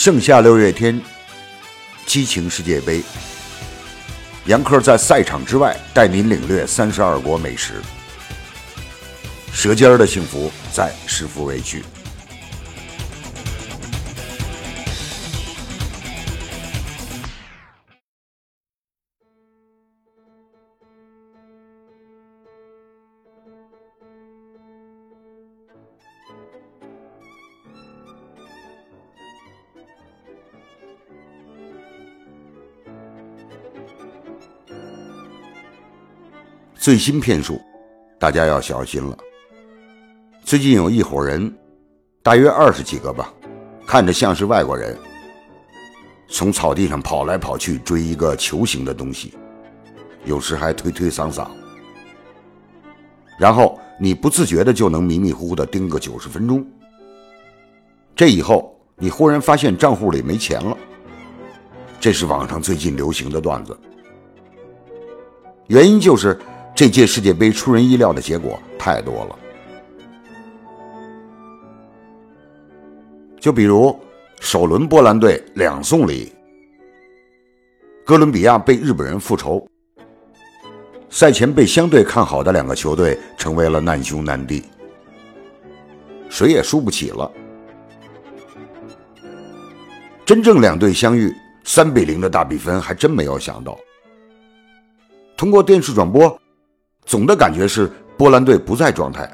盛夏六月天，激情世界杯。杨科在赛场之外带您领略三十二国美食，舌尖的幸福在食福为区。最新骗术，大家要小心了。最近有一伙人，大约二十几个吧，看着像是外国人，从草地上跑来跑去追一个球形的东西，有时还推推搡搡，然后你不自觉的就能迷迷糊糊的盯个九十分钟。这以后，你忽然发现账户里没钱了，这是网上最近流行的段子，原因就是。这届世界杯出人意料的结果太多了，就比如首轮波兰队两送礼，哥伦比亚被日本人复仇，赛前被相对看好的两个球队成为了难兄难弟，谁也输不起了。真正两队相遇三比零的大比分，还真没有想到。通过电视转播。总的感觉是波兰队不在状态。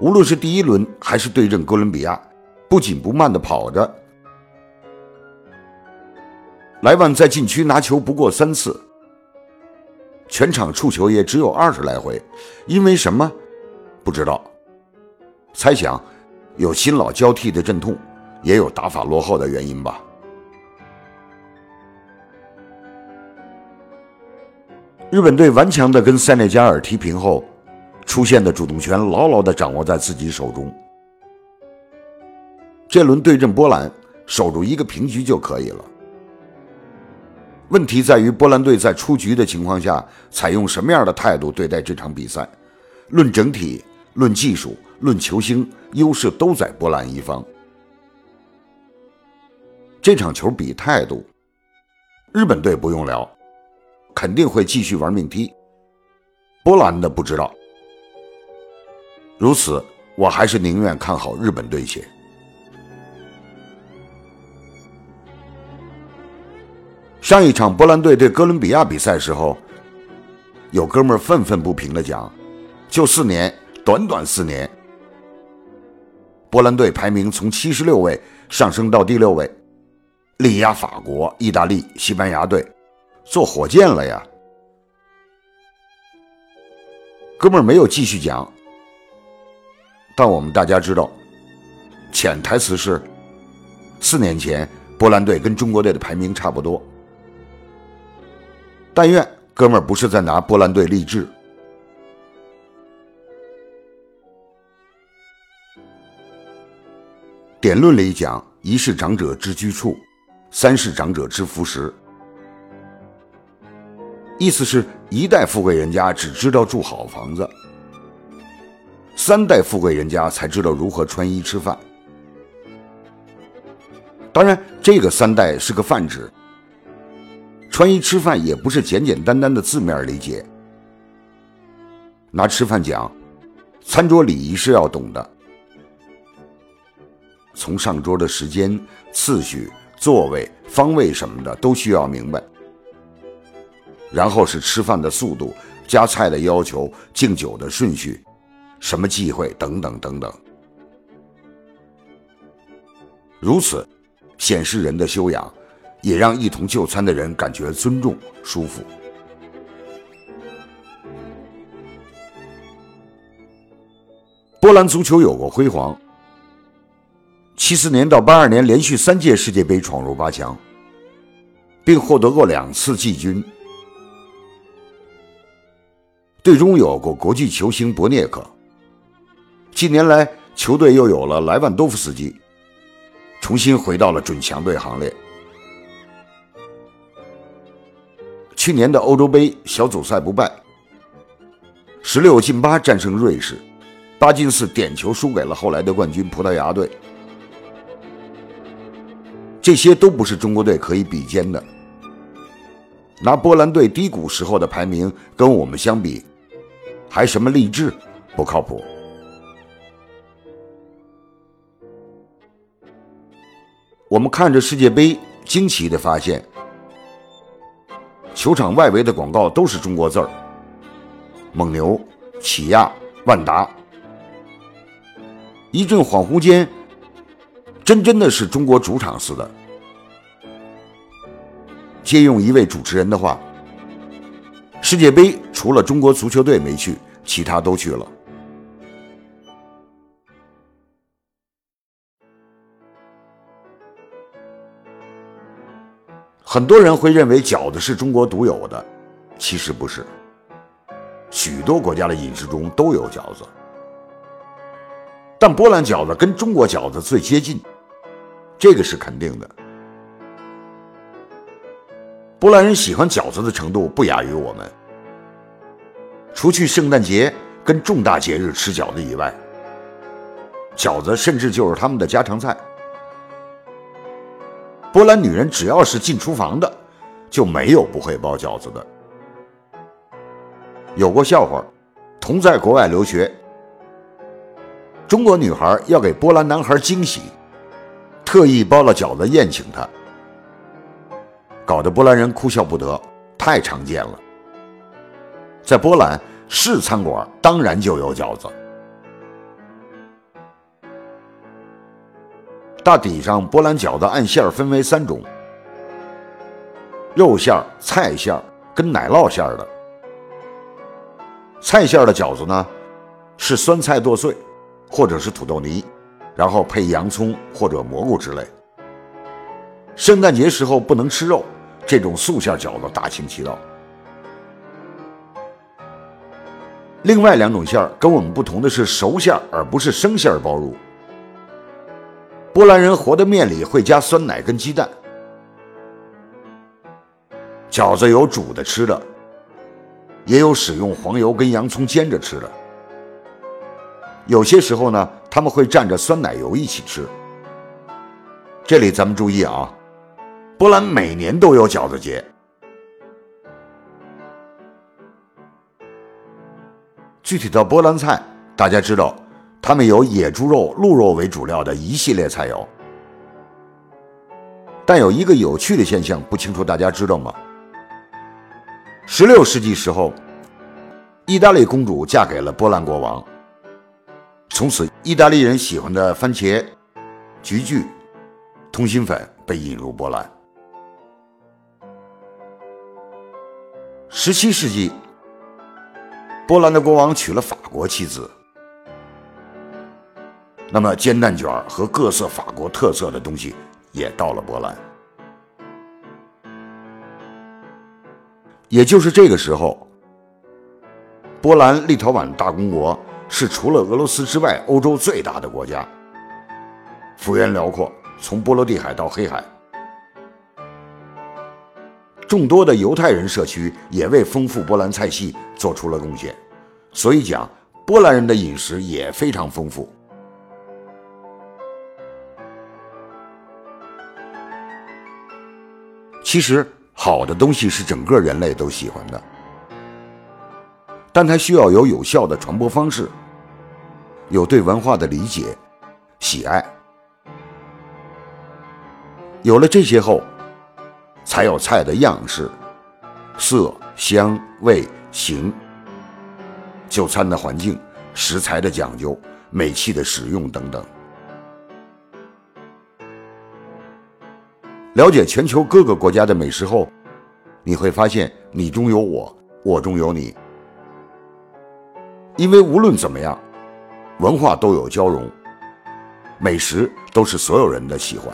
无论是第一轮还是对阵哥伦比亚，不紧不慢的跑着。莱万在禁区拿球不过三次，全场触球也只有二十来回，因为什么？不知道。猜想有新老交替的阵痛，也有打法落后的原因吧。日本队顽强地跟塞内加尔踢平后，出现的主动权牢牢地掌握在自己手中。这轮对阵波兰，守住一个平局就可以了。问题在于波兰队在出局的情况下，采用什么样的态度对待这场比赛？论整体、论技术、论球星，优势都在波兰一方。这场球比态度，日本队不用聊。肯定会继续玩命踢，波兰的不知道。如此，我还是宁愿看好日本队些。上一场波兰队对哥伦比亚比赛时候，有哥们愤愤不平的讲：“就四年，短短四年，波兰队排名从七十六位上升到第六位，力压法国、意大利、西班牙队。”坐火箭了呀，哥们儿没有继续讲，但我们大家知道，潜台词是：四年前波兰队跟中国队的排名差不多。但愿哥们儿不是在拿波兰队励志。典论里讲：一是长者之居处，三是长者之福食。意思是一代富贵人家只知道住好房子，三代富贵人家才知道如何穿衣吃饭。当然，这个三代是个泛指，穿衣吃饭也不是简简单单的字面理解。拿吃饭讲，餐桌礼仪是要懂的，从上桌的时间、次序、座位、方位什么的都需要明白。然后是吃饭的速度、夹菜的要求、敬酒的顺序、什么忌讳等等等等。如此，显示人的修养，也让一同就餐的人感觉尊重、舒服。波兰足球有过辉煌，七四年到八二年连续三届世界杯闯入八强，并获得过两次季军。队中有过国际球星博涅克，近年来球队又有了莱万多夫斯基，重新回到了准强队行列。去年的欧洲杯小组赛不败，十六进八战胜瑞士，八进四点球输给了后来的冠军葡萄牙队。这些都不是中国队可以比肩的。拿波兰队低谷时候的排名跟我们相比，还什么励志，不靠谱。我们看着世界杯，惊奇的发现，球场外围的广告都是中国字儿：蒙牛、起亚、万达。一阵恍惚间，真真的是中国主场似的。借用一位主持人的话：“世界杯除了中国足球队没去，其他都去了。”很多人会认为饺子是中国独有的，其实不是。许多国家的饮食中都有饺子，但波兰饺子跟中国饺子最接近，这个是肯定的。波兰人喜欢饺子的程度不亚于我们，除去圣诞节跟重大节日吃饺子以外，饺子甚至就是他们的家常菜。波兰女人只要是进厨房的，就没有不会包饺子的。有过笑话，同在国外留学，中国女孩要给波兰男孩惊喜，特意包了饺子宴请他，搞得波兰人哭笑不得，太常见了。在波兰，市餐馆当然就有饺子。大体上，波兰饺子按馅儿分为三种：肉馅儿、菜馅儿跟奶酪馅儿的。菜馅儿的饺子呢，是酸菜剁碎，或者是土豆泥，然后配洋葱或者蘑菇之类。圣诞节时候不能吃肉，这种素馅饺子大行其道。另外两种馅儿跟我们不同的是熟馅儿，而不是生馅儿包入。波兰人和的面里会加酸奶跟鸡蛋，饺子有煮的吃的，也有使用黄油跟洋葱煎着吃的。有些时候呢，他们会蘸着酸奶油一起吃。这里咱们注意啊，波兰每年都有饺子节。具体到波兰菜，大家知道。他们有野猪肉、鹿肉为主料的一系列菜肴，但有一个有趣的现象，不清楚大家知道吗？十六世纪时候，意大利公主嫁给了波兰国王，从此意大利人喜欢的番茄、菊苣、通心粉被引入波兰。十七世纪，波兰的国王娶了法国妻子。那么煎蛋卷和各色法国特色的东西也到了波兰。也就是这个时候，波兰立陶宛大公国是除了俄罗斯之外欧洲最大的国家，幅员辽阔，从波罗的海到黑海，众多的犹太人社区也为丰富波兰菜系做出了贡献，所以讲波兰人的饮食也非常丰富。其实，好的东西是整个人类都喜欢的，但它需要有有效的传播方式，有对文化的理解、喜爱。有了这些后，才有菜的样式、色、香、味、形、就餐的环境、食材的讲究、美器的使用等等。了解全球各个国家的美食后，你会发现你中有我，我中有你。因为无论怎么样，文化都有交融，美食都是所有人的喜欢。